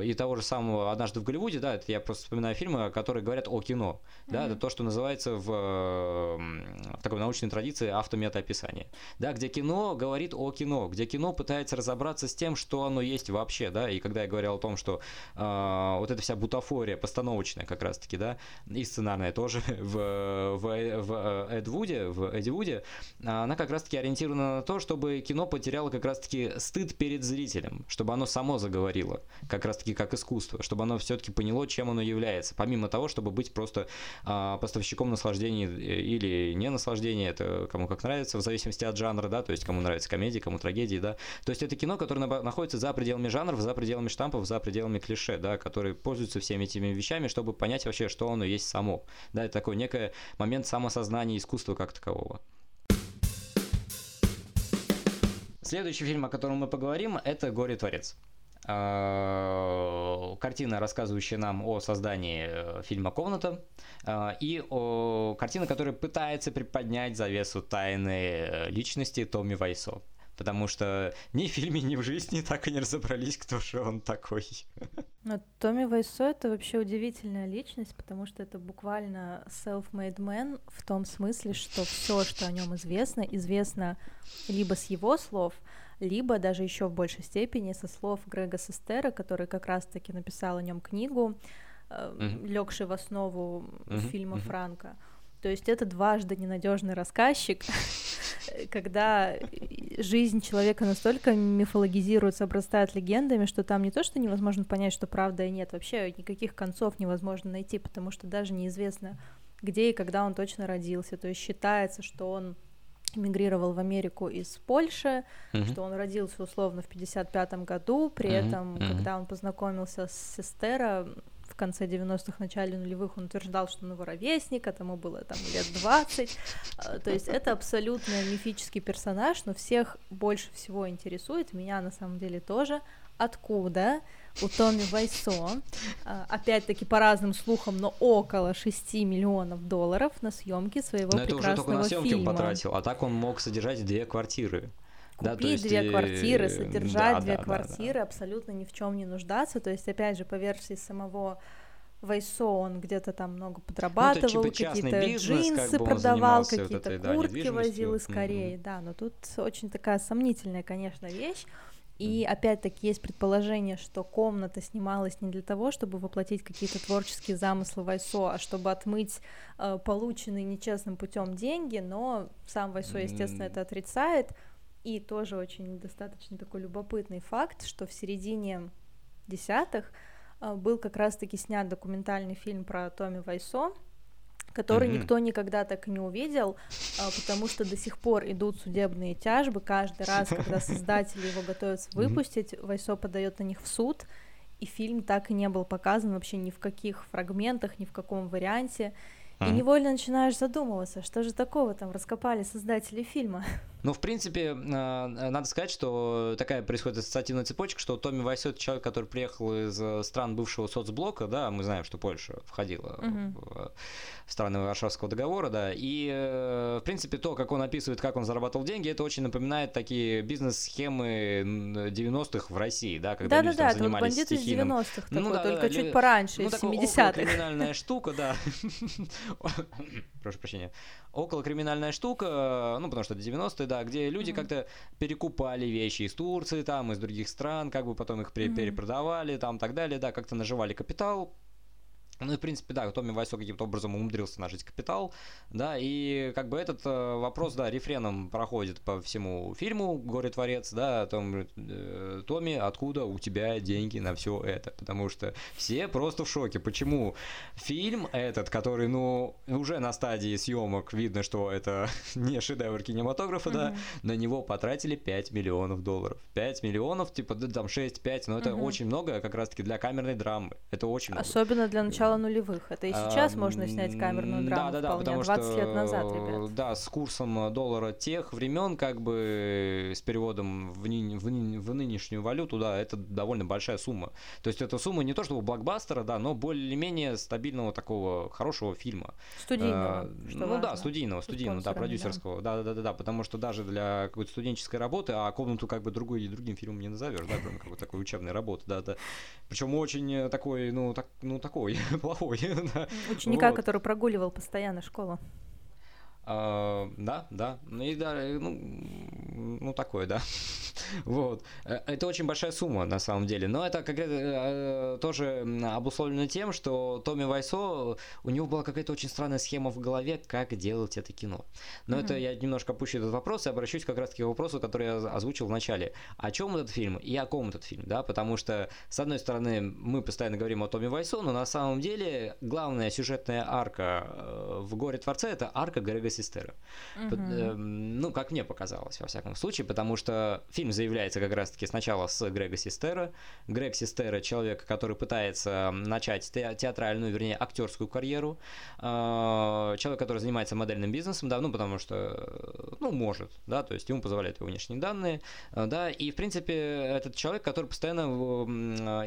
S1: и того же самого «Однажды в Голливуде», да, это я просто вспоминаю фильмы, которые говорят о кино, mm-hmm. да, это то, что называется в, в такой научной традиции автометаописание, да, где кино говорит о кино, где кино пытается разобраться с тем, что оно есть вообще, да, и когда я говорил о том, что э, вот эта вся бутафория постановочная как раз-таки, да, и сценарная тоже (laughs) в, в, в Эд Вуде, в Эдди Вуде, она как раз-таки ориентирована на то, чтобы кино потеряло как раз-таки стыд перед зрителем, чтобы оно само заговорило, как раз-таки как искусство, чтобы оно все-таки поняло, чем оно является, помимо того, чтобы быть просто а, поставщиком наслаждения или не наслаждения, это кому как нравится, в зависимости от жанра, да, то есть кому нравится комедия, кому трагедии, да, то есть это кино, которое находится за пределами жанров, за пределами штампов, за пределами клише, да, которые пользуются всеми этими вещами, чтобы понять вообще, что оно есть само, да, это такой некий момент самосознания искусства как такового. Следующий фильм, о котором мы поговорим, это «Горе Творец». А, картина, рассказывающая нам о создании э, фильма «Комната», а, и о... картина, которая пытается приподнять завесу тайны э, личности Томми Вайсо потому что ни в фильме, ни в жизни так и не разобрались, кто же он такой.
S2: Но Томми Вайсо — это вообще удивительная личность, потому что это буквально self-made man в том смысле, что все, что о нем известно, известно либо с его слов, либо даже еще в большей степени со слов Грега Сестера, который как раз-таки написал о нем книгу, mm-hmm. легший в основу mm-hmm. фильма mm-hmm. Франка. То есть это дважды ненадежный рассказчик, (laughs) когда жизнь человека настолько мифологизируется, обрастает легендами, что там не то, что невозможно понять, что правда и нет, вообще никаких концов невозможно найти, потому что даже неизвестно, где и когда он точно родился. То есть считается, что он эмигрировал в Америку из Польши, uh-huh. что он родился условно в 55 году, при uh-huh. этом, uh-huh. когда он познакомился с Сестера, конце 90-х, начале нулевых он утверждал, что он его ровесник, а тому было там лет 20. А, то есть это абсолютно мифический персонаж, но всех больше всего интересует, меня на самом деле тоже, откуда у Томми Вайсо, а, опять-таки по разным слухам, но около 6 миллионов долларов на съемки своего но прекрасного это уже только на съемки фильма.
S1: он потратил, а так он мог содержать две квартиры.
S2: Купить да, есть, две квартиры, содержать да, две да, квартиры, да, да. абсолютно ни в чем не нуждаться. То есть, опять же, по версии самого Вайсо он где-то там много подрабатывал, ну, типа какие-то джинсы как бы продавал, какие-то вот куртки да, возил из Кореи, mm-hmm. да, но тут очень такая сомнительная, конечно, вещь. И опять-таки есть предположение, что комната снималась не для того, чтобы воплотить какие-то творческие замыслы Вайсо, а чтобы отмыть э, полученные нечестным путем деньги, но сам Вайсо, естественно, это отрицает. И тоже очень достаточно такой любопытный факт, что в середине десятых э, был как раз-таки снят документальный фильм про Томми Вайсо, который mm-hmm. никто никогда так и не увидел, э, потому что до сих пор идут судебные тяжбы. Каждый раз, когда создатели его готовятся выпустить, mm-hmm. Вайсо подает на них в суд, и фильм так и не был показан вообще ни в каких фрагментах, ни в каком варианте. Mm-hmm. И невольно начинаешь задумываться, что же такого там раскопали создатели фильма. (laughs)
S1: Ну, в принципе, надо сказать, что такая происходит ассоциативная цепочка, что Томми Вайсо это человек, который приехал из стран бывшего соцблока, да, мы знаем, что Польша входила угу. в страны Варшавского договора, да, и, в принципе, то, как он описывает, как он зарабатывал деньги, это очень напоминает такие бизнес-схемы 90-х в России, да, когда
S2: да, люди да, там да, занимались бандиты стихийным... 90-х такой, ну, да, только да, чуть пораньше, ну, из 70-х.
S1: криминальная (laughs) штука, да. (laughs) Прошу прощения. Около криминальная штука, ну, потому что это 90-е, да, где люди mm-hmm. как-то перекупали вещи из Турции, там, из других стран, как бы потом их mm-hmm. перепродавали, там, так далее, да, как-то наживали капитал, ну, в принципе, да, Томми Вайсо каким-то образом умудрился нажить капитал, да, и как бы этот э, вопрос, да, рефреном проходит по всему фильму «Горе-творец», да, о том, э, Томми, откуда у тебя деньги на все это, потому что все просто в шоке, почему фильм этот, который, ну, уже на стадии съемок видно, что это (laughs) не шедевр кинематографа, mm-hmm. да, на него потратили 5 миллионов долларов. 5 миллионов, типа, да, там 6-5, но это mm-hmm. очень много как раз-таки для камерной драмы, это очень много.
S2: Особенно для начала начала нулевых. Это и сейчас а, можно снять камерную драму да, да, вполне, потому 20 что, лет назад, ребят.
S1: Да, с курсом доллара тех времен, как бы с переводом в, ни, в, в нынешнюю валюту, да, это довольно большая сумма. То есть это сумма не то чтобы блокбастера, да, но более-менее стабильного такого хорошего фильма.
S2: Студийного. А,
S1: ну важно. да, студийного, студийного, да, продюсерского. Да. да, да, да, да, потому что даже для какой-то студенческой работы, а комнату как бы другой и другим фильмом не назовешь, да, кроме какой-то такой учебной работы, да, да. Причем очень такой, ну, так, ну такой плохой. (laughs)
S2: Ученика, вот. который прогуливал постоянно школу.
S1: А, да, да. Ну и да, ну, ну такое, да. (laughs) вот. Э, это очень большая сумма на самом деле. Но это как э, тоже обусловлено тем, что Томми Вайсо, у него была какая-то очень странная схема в голове, как делать это кино. Но mm-hmm. это я немножко опущу этот вопрос и обращусь как раз к вопросу, который я озвучил в начале. О чем этот фильм и о ком этот фильм, да? Потому что, с одной стороны, мы постоянно говорим о Томми Вайсо, но на самом деле главная сюжетная арка э, в «Горе Творца» — это арка Грега Систера. Угу. Ну, как мне показалось, во всяком случае, потому что фильм заявляется как раз-таки сначала с Грега Систера. Грег Систера — человек, который пытается начать театральную, вернее, актерскую карьеру. А, человек, который занимается модельным бизнесом, да, ну, потому что, ну, может, да, то есть ему позволяют его внешние данные, а, да, и, в принципе, этот человек, который постоянно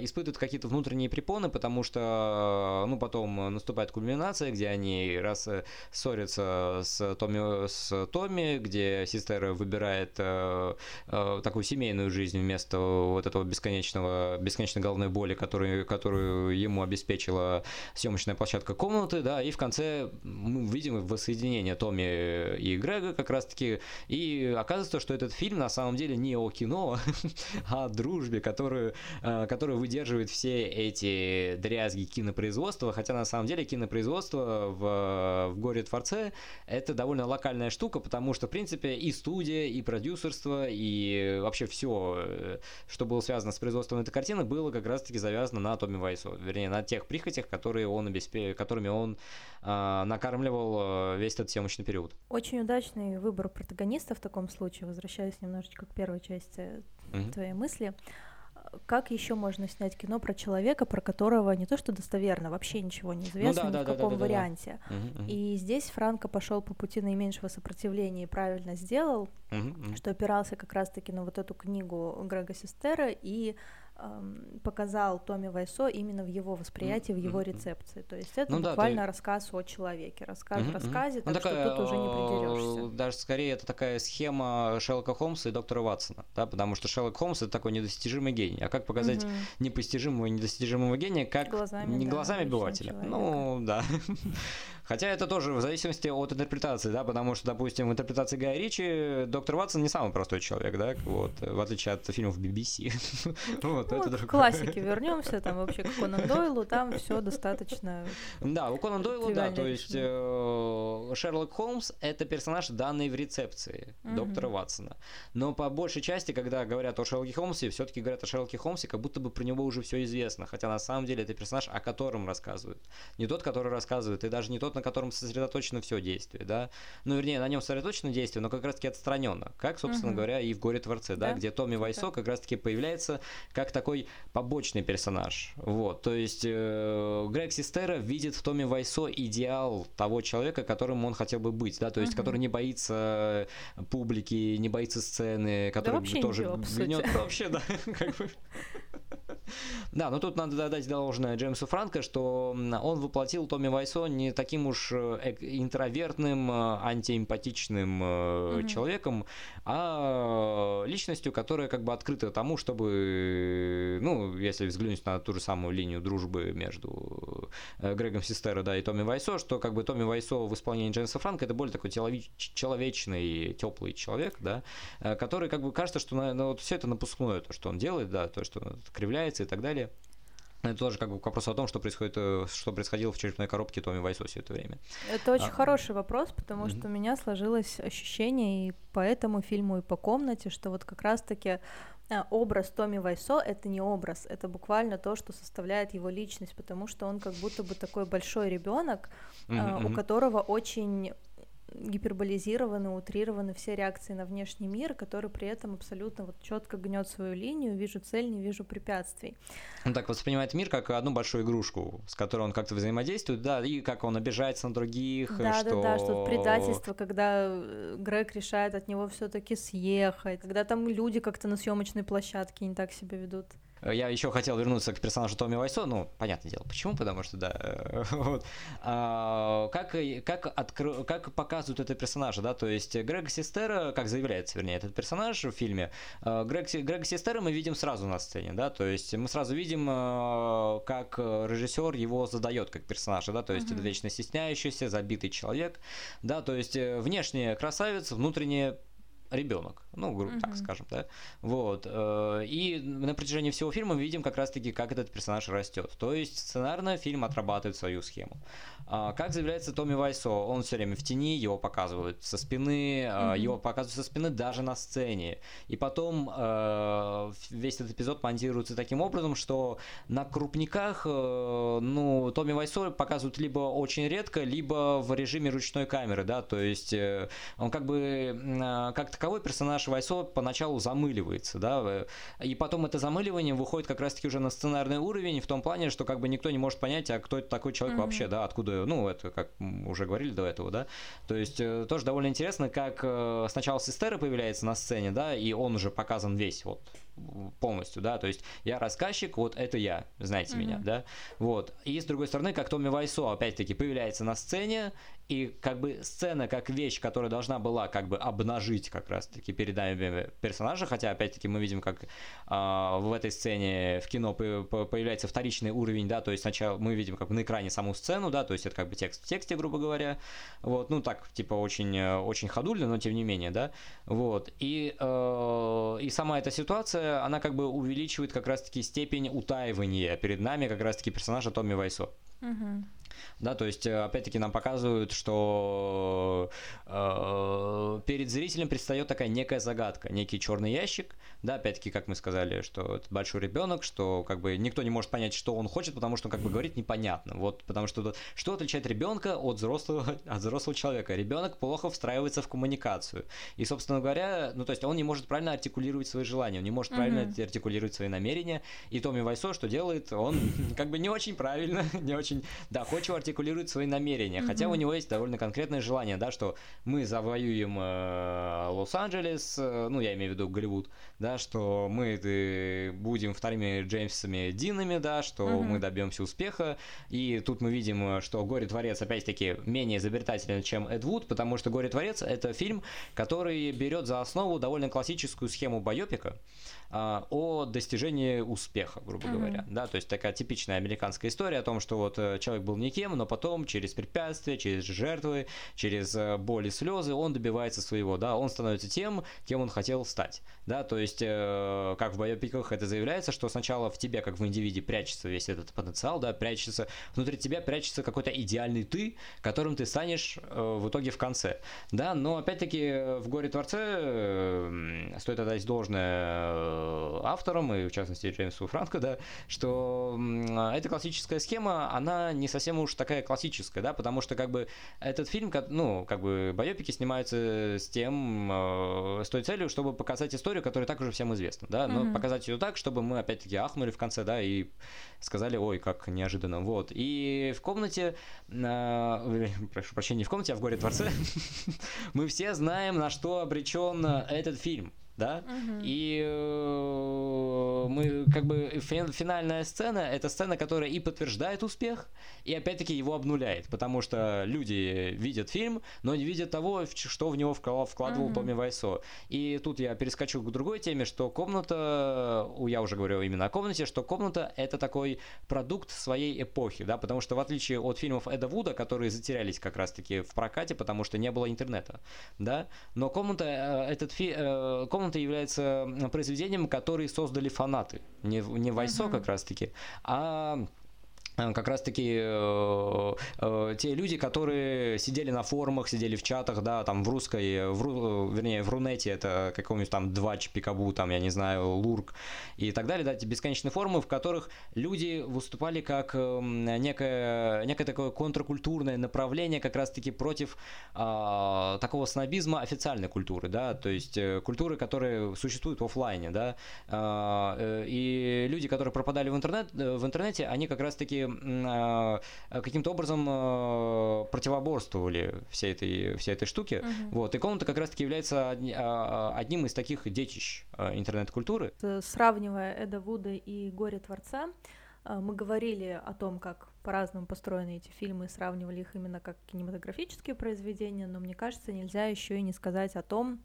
S1: испытывает какие-то внутренние препоны, потому что, ну, потом наступает кульминация, где они раз э, ссорятся с с Томми, с Томми где сестра выбирает э, э, такую семейную жизнь вместо вот этого бесконечного, бесконечной головной боли, которую, которую ему обеспечила съемочная площадка комнаты, да, и в конце мы видим воссоединение Томми и Грега как раз-таки, и оказывается, что этот фильм на самом деле не о кино, (laughs) а о дружбе, которую, э, которую выдерживает все эти дрязги кинопроизводства, хотя на самом деле кинопроизводство в, в «Горе Творце» — это довольно локальная штука, потому что, в принципе, и студия, и продюсерство, и вообще все, э, что было связано с производством этой картины, было как раз-таки завязано на Томми Вайсу, вернее, на тех прихотях, которые он обеспе... которыми он э, накармливал весь этот съемочный период.
S2: Очень удачный выбор протагониста в таком случае, возвращаясь немножечко к первой части mm-hmm. твоей мысли как еще можно снять кино про человека, про которого не то что достоверно, вообще ничего не известно ну, да, ни да, в каком да, да, варианте. Да, да. И здесь Франко пошел по пути наименьшего сопротивления и правильно сделал, угу, что опирался как раз-таки на вот эту книгу Грега Систера и показал Томми Вайсо именно в его восприятии, в его рецепции. То есть это ну, буквально да, ты... рассказ о человеке, рассказ в рассказе, ну, так такая, что тут уже не придерешься.
S1: Даже скорее это такая схема Шерлока Холмса и доктора Ватсона, да, потому что Шерлок Холмс это такой недостижимый гений. А как показать угу. непостижимого и недостижимого гения, как глазами, не да, глазами обывателя? Ну, да. (laughs) Хотя это тоже в зависимости от интерпретации, да, потому что, допустим, в интерпретации Гая Ричи доктор Ватсон не самый простой человек, да, вот, в отличие от фильмов BBC. (laughs)
S2: вот, ну, это к классике вернемся, там вообще к Конан Дойлу, там все достаточно.
S1: Да, у Конан Дойла, да, то есть э, Шерлок Холмс это персонаж, данный в рецепции доктора Ватсона. Но по большей части, когда говорят о Шерлоке Холмсе, все-таки говорят о Шерлоке Холмсе, как будто бы про него уже все известно, хотя на самом деле это персонаж, о котором рассказывают. Не тот, который рассказывает, и даже не тот, на котором сосредоточено все действие, да. Ну, вернее, на нем сосредоточено действие, но как раз-таки отстраненно. Как, собственно угу. говоря, и в «Горе Творце», да, да где Томми Вайсо как раз-таки появляется как такой побочный персонаж. Вот, то есть э, Грег Систера видит в Томе Вайсо идеал того человека, которым он хотел бы быть, да, то есть, uh-huh. который не боится публики, не боится сцены, который
S2: да вообще
S1: тоже
S2: ничего,
S1: гнет (laughs) вообще, да, как бы. Да, но тут надо дать должное Джеймсу Франко, что он воплотил Томми Вайсо не таким уж э, интровертным, э, антиэмпатичным mm-hmm. человеком, а личностью, которая как бы открыта тому, чтобы, ну, если взглянуть на ту же самую линию дружбы между Грегом Систеро, да, и Томми Вайсо, что как бы Томми Вайсо в исполнении Джеймса Франка это более такой человечный, теплый человек, да, который как бы кажется, что ну, вот все это напускное, то, что он делает, да, то, что он кривляется и так далее. Это тоже как бы к вопросу о том, что происходит, э, что происходило в черепной коробке Томми Вайсо все это время.
S2: Это очень а, хороший вопрос, потому mm-hmm. что у меня сложилось ощущение и по этому фильму, и по комнате, что вот как раз-таки э, образ Томми Вайсо — это не образ, это буквально то, что составляет его личность, потому что он как будто бы такой большой ребенок, mm-hmm. у которого очень гиперболизированы, утрированы все реакции на внешний мир, который при этом абсолютно вот четко гнет свою линию, вижу цель, не вижу препятствий.
S1: Он так воспринимает мир как одну большую игрушку, с которой он как-то взаимодействует, да, и как он обижается на других.
S2: Да,
S1: что...
S2: да, да, что предательство, когда э, Грег решает от него все-таки съехать, когда там люди как-то на съемочной площадке не так себя ведут.
S1: Я еще хотел вернуться к персонажу Томми Вайсо, ну, понятное дело, почему, потому что, да, (laughs) вот. А, как, как, откро... как показывают это персонажа, да, то есть Грег Систера, как заявляется, вернее, этот персонаж в фильме, а, Грег, Грег Систера мы видим сразу на сцене, да, то есть мы сразу видим, а, как режиссер его задает как персонажа, да, то есть mm-hmm. это вечно стесняющийся, забитый человек, да, то есть э, внешне красавец, внутренне ребенок, ну, грубо mm-hmm. так скажем, да, вот, э, и на протяжении всего фильма мы видим как раз-таки, как этот персонаж растет, то есть сценарно фильм отрабатывает свою схему. А, как заявляется Томми Вайсо, он все время в тени, его показывают со спины, mm-hmm. его показывают со спины даже на сцене, и потом э, весь этот эпизод монтируется таким образом, что на крупниках, ну, Томми Вайсо показывают либо очень редко, либо в режиме ручной камеры, да, то есть он как бы как-то таковой персонаж Вайсо поначалу замыливается, да, и потом это замыливание выходит как раз-таки уже на сценарный уровень в том плане, что как бы никто не может понять, а кто это такой человек mm-hmm. вообще, да, откуда, ну, это как уже говорили до этого, да, то есть э, тоже довольно интересно, как э, сначала Систера появляется на сцене, да, и он уже показан весь вот полностью, да, то есть я рассказчик, вот это я, знаете mm-hmm. меня, да, вот, и с другой стороны, как Томми Вайсо опять-таки появляется на сцене, и как бы сцена как вещь, которая должна была как бы обнажить как раз-таки перед нами персонажа, хотя опять-таки мы видим, как э, в этой сцене в кино появляется вторичный уровень, да, то есть сначала мы видим как бы на экране саму сцену, да, то есть это как бы текст в тексте, грубо говоря, вот, ну так, типа очень, очень ходульно, но тем не менее, да, вот, и, э, и сама эта ситуация, она как бы увеличивает как раз-таки степень утаивания перед нами как раз-таки персонажа Томми Вайсо.
S2: Угу.
S1: Да, то есть, э, опять-таки, нам показывают, что э, перед зрителем предстает такая некая загадка, некий черный ящик. Да, опять-таки, как мы сказали, что это большой ребенок, что как бы никто не может понять, что он хочет, потому что он как бы говорит непонятно. Вот, потому что что отличает ребенка от взрослого, (laughs) от взрослого человека? Ребенок плохо встраивается в коммуникацию. И, собственно говоря, ну, то есть он не может правильно артикулировать свои желания, он не может правильно mm-hmm. артикулировать свои намерения. И Томми Вайсо что делает? Он (laughs) как бы не очень правильно, (laughs) не очень доходчиво артикулирует свои намерения, mm-hmm. хотя у него есть довольно конкретное желание, да, что мы завоюем э, Лос-Анджелес, э, ну, я имею в виду Голливуд, да, что мы э, будем вторыми Джеймсами Динами, да, что mm-hmm. мы добьемся успеха, и тут мы видим, что Горе-творец, опять-таки, менее изобретателен, чем Эд Вуд, потому что Горе-творец — это фильм, который берет за основу довольно классическую схему байопика, а, о достижении успеха, грубо mm-hmm. говоря. Да, то есть такая типичная американская история о том, что вот э, человек был никем, но потом через препятствия, через жертвы, через э, боль и слезы он добивается своего, да, он становится тем, кем он хотел стать. Да, то есть, э, как в байопиках это заявляется, что сначала в тебе, как в индивиде, прячется весь этот потенциал, да, прячется, внутри тебя прячется какой-то идеальный ты, которым ты станешь в итоге в конце. Да, но опять-таки в горе Творце стоит отдать должное автором, и в частности Джеймсу Франко, да, что эта классическая схема, она не совсем уж такая классическая, да, потому что как бы этот фильм, ну, как бы байопики снимаются с тем, э, с той целью, чтобы показать историю, которая так уже всем известна, да, но mm-hmm. показать ее так, чтобы мы опять-таки ахнули в конце, да, и сказали, ой, как неожиданно, вот. И в комнате, э, прошу прощения, в комнате, а в горе Творце, (laughs) мы все знаем, на что обречен этот фильм да, угу. и э, мы как бы финальная сцена это сцена, которая и подтверждает успех, и опять-таки его обнуляет, потому что люди видят фильм, но не видят того, что в него вкладывал угу. Томми Вайсо. И тут я перескочу к другой теме, что комната, я уже говорил именно о комнате, что комната это такой продукт своей эпохи, да, потому что в отличие от фильмов Эда Вуда, которые затерялись как раз-таки в прокате, потому что не было интернета, да, но комната, э, этот фи, э, комната Бауманта является произведением, который создали фанаты. Не, не Вайсо uh-huh. как раз-таки, а как раз-таки э, э, те люди, которые сидели на форумах, сидели в чатах, да, там в русской, в, вернее, в Рунете, это какой-нибудь там Двач, Пикабу, там, я не знаю, Лурк и так далее, да, эти бесконечные форумы, в которых люди выступали как некое, некое такое контркультурное направление как раз-таки против э, такого снобизма официальной культуры, да, то есть э, культуры, которая существует в офлайне, да, э, и люди, которые пропадали в, интернет, в интернете, они как раз-таки каким-то образом а, противоборствовали всей этой, всей этой штуке. Угу. Вот, и комната как раз-таки является а, одним из таких детищ интернет-культуры.
S2: Сравнивая Эда Вуда и «Горе Творца», мы говорили о том, как по-разному построены эти фильмы, сравнивали их именно как кинематографические произведения, но мне кажется, нельзя еще и не сказать о том,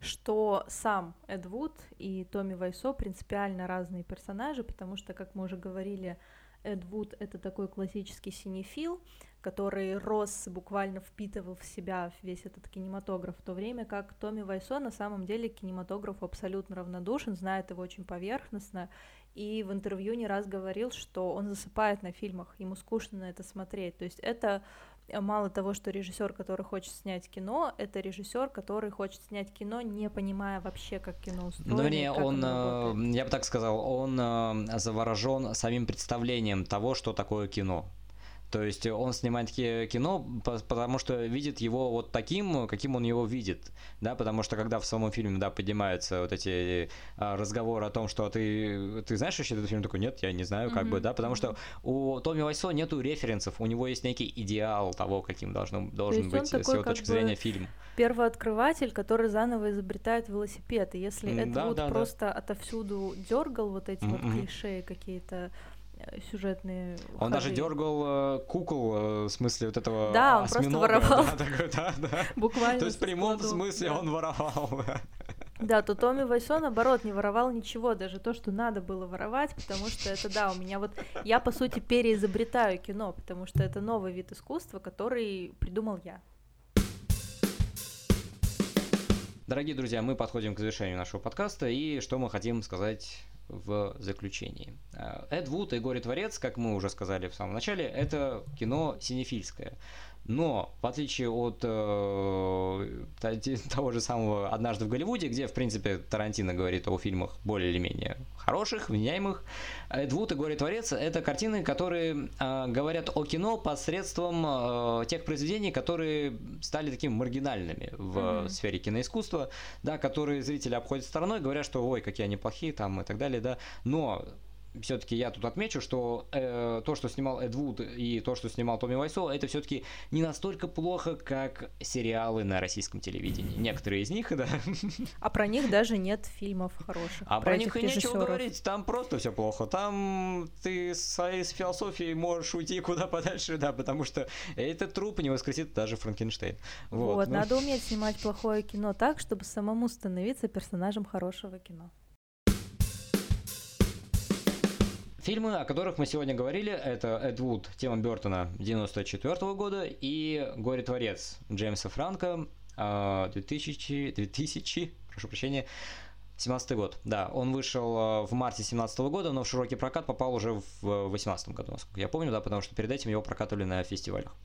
S2: что сам Эд Вуд и Томми Вайсо принципиально разные персонажи, потому что, как мы уже говорили, Эд Вуд — это такой классический синефил, который рос, буквально впитывал в себя весь этот кинематограф, в то время как Томми Вайсо на самом деле к кинематографу абсолютно равнодушен, знает его очень поверхностно, и в интервью не раз говорил, что он засыпает на фильмах, ему скучно на это смотреть. То есть это мало того, что режиссер, который хочет снять кино, это режиссер, который хочет снять кино, не понимая вообще, как кино устроено.
S1: Ну, не, он, э, я бы так сказал, он э, заворожен самим представлением того, что такое кино. То есть он снимает кино, потому что видит его вот таким, каким он его видит, да, потому что когда в самом фильме, да, поднимаются вот эти а, разговоры о том, что ты, ты знаешь вообще этот фильм, такой, нет, я не знаю, как mm-hmm. бы, да, потому что у Томми Вайсо нету референсов, у него есть некий идеал того, каким должно, должен быть с его точки зрения фильм.
S2: Первооткрыватель, который заново изобретает велосипед, и если mm, это да, вот да, просто да. отовсюду дергал вот эти mm-hmm. вот клише какие-то сюжетные.
S1: Он
S2: ходы.
S1: даже дергал э, кукол, э, в смысле вот этого
S2: Да, он осьминога. просто воровал.
S1: Да, такой, да, да.
S2: Буквально.
S1: То есть в прямом смысле да. он воровал.
S2: Да, то Томми Вайсо, наоборот, не воровал ничего, даже то, что надо было воровать, потому что это, да, у меня вот, я, по сути, переизобретаю кино, потому что это новый вид искусства, который придумал я.
S1: Дорогие друзья, мы подходим к завершению нашего подкаста, и что мы хотим сказать в заключении. Э, Эд Вуд и Горе Творец, как мы уже сказали в самом начале, это кино синефильское. Но, в отличие от э, (laughs) того же самого «Однажды в Голливуде», где, в принципе, Тарантино говорит о фильмах более или менее хороших, вменяемых, Эд Вуд и «Горе Творец» — это картины, которые э, говорят о кино посредством э, тех произведений, которые стали такими маргинальными в mm-hmm. сфере киноискусства, да, которые зрители обходят стороной, говорят, что «Ой, какие они плохие» там и так далее, да, но все-таки я тут отмечу, что э, то, что снимал Эд Вуд и то, что снимал Томми Вайсо, это все-таки не настолько плохо, как сериалы на российском телевидении. Некоторые из них, да.
S2: А про них даже нет фильмов хороших.
S1: А про, про них и нечего говорить, там просто все плохо. Там ты своей философией можешь уйти куда подальше, да, потому что этот труп не воскресит даже Франкенштейн.
S2: Вот, вот ну... надо уметь снимать плохое кино так, чтобы самому становиться персонажем хорошего кино.
S1: Фильмы, о которых мы сегодня говорили, это Эд Вуд Тима Бертона 94 года и Горе-творец Джеймса Франка 2000, 2000, прошу прощения, 17 год, да, он вышел а, в марте 17 года, но в широкий прокат попал уже в 18 году, насколько я помню, да, потому что перед этим его прокатывали на фестивалях.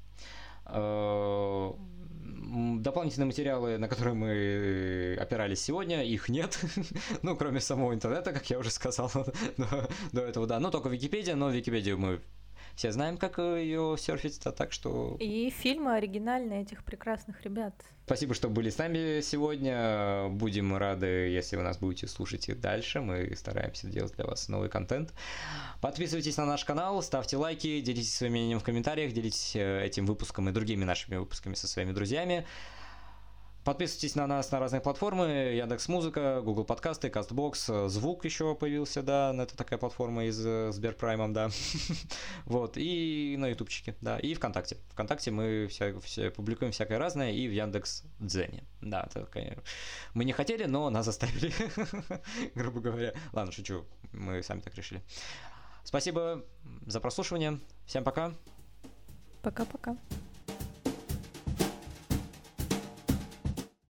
S1: А, дополнительные материалы, на которые мы опирались сегодня, их нет. (laughs) ну, кроме самого интернета, как я уже сказал (laughs) до, до этого, да. Ну, только Википедия, но Википедию мы все знаем, как ее серфить, так что...
S2: И фильмы оригинальные этих прекрасных ребят.
S1: Спасибо, что были с нами сегодня. Будем рады, если вы нас будете слушать и дальше. Мы стараемся делать для вас новый контент. Подписывайтесь на наш канал, ставьте лайки, делитесь своим мнением в комментариях, делитесь э, этим выпуском и другими нашими выпусками со своими друзьями. Подписывайтесь на нас на разные платформы, Яндекс Музыка, Google Подкасты, Castbox, Звук еще появился, да, это такая платформа из э, Сберпраймом, да, (laughs) вот, и на ютубчике, да, и ВКонтакте. ВКонтакте мы вся, все публикуем всякое разное, и в Яндекс Дзене, да, это, конечно, мы не хотели, но нас заставили, (laughs) грубо говоря. Ладно, шучу, мы сами так решили. Спасибо за прослушивание, всем пока.
S2: Пока-пока.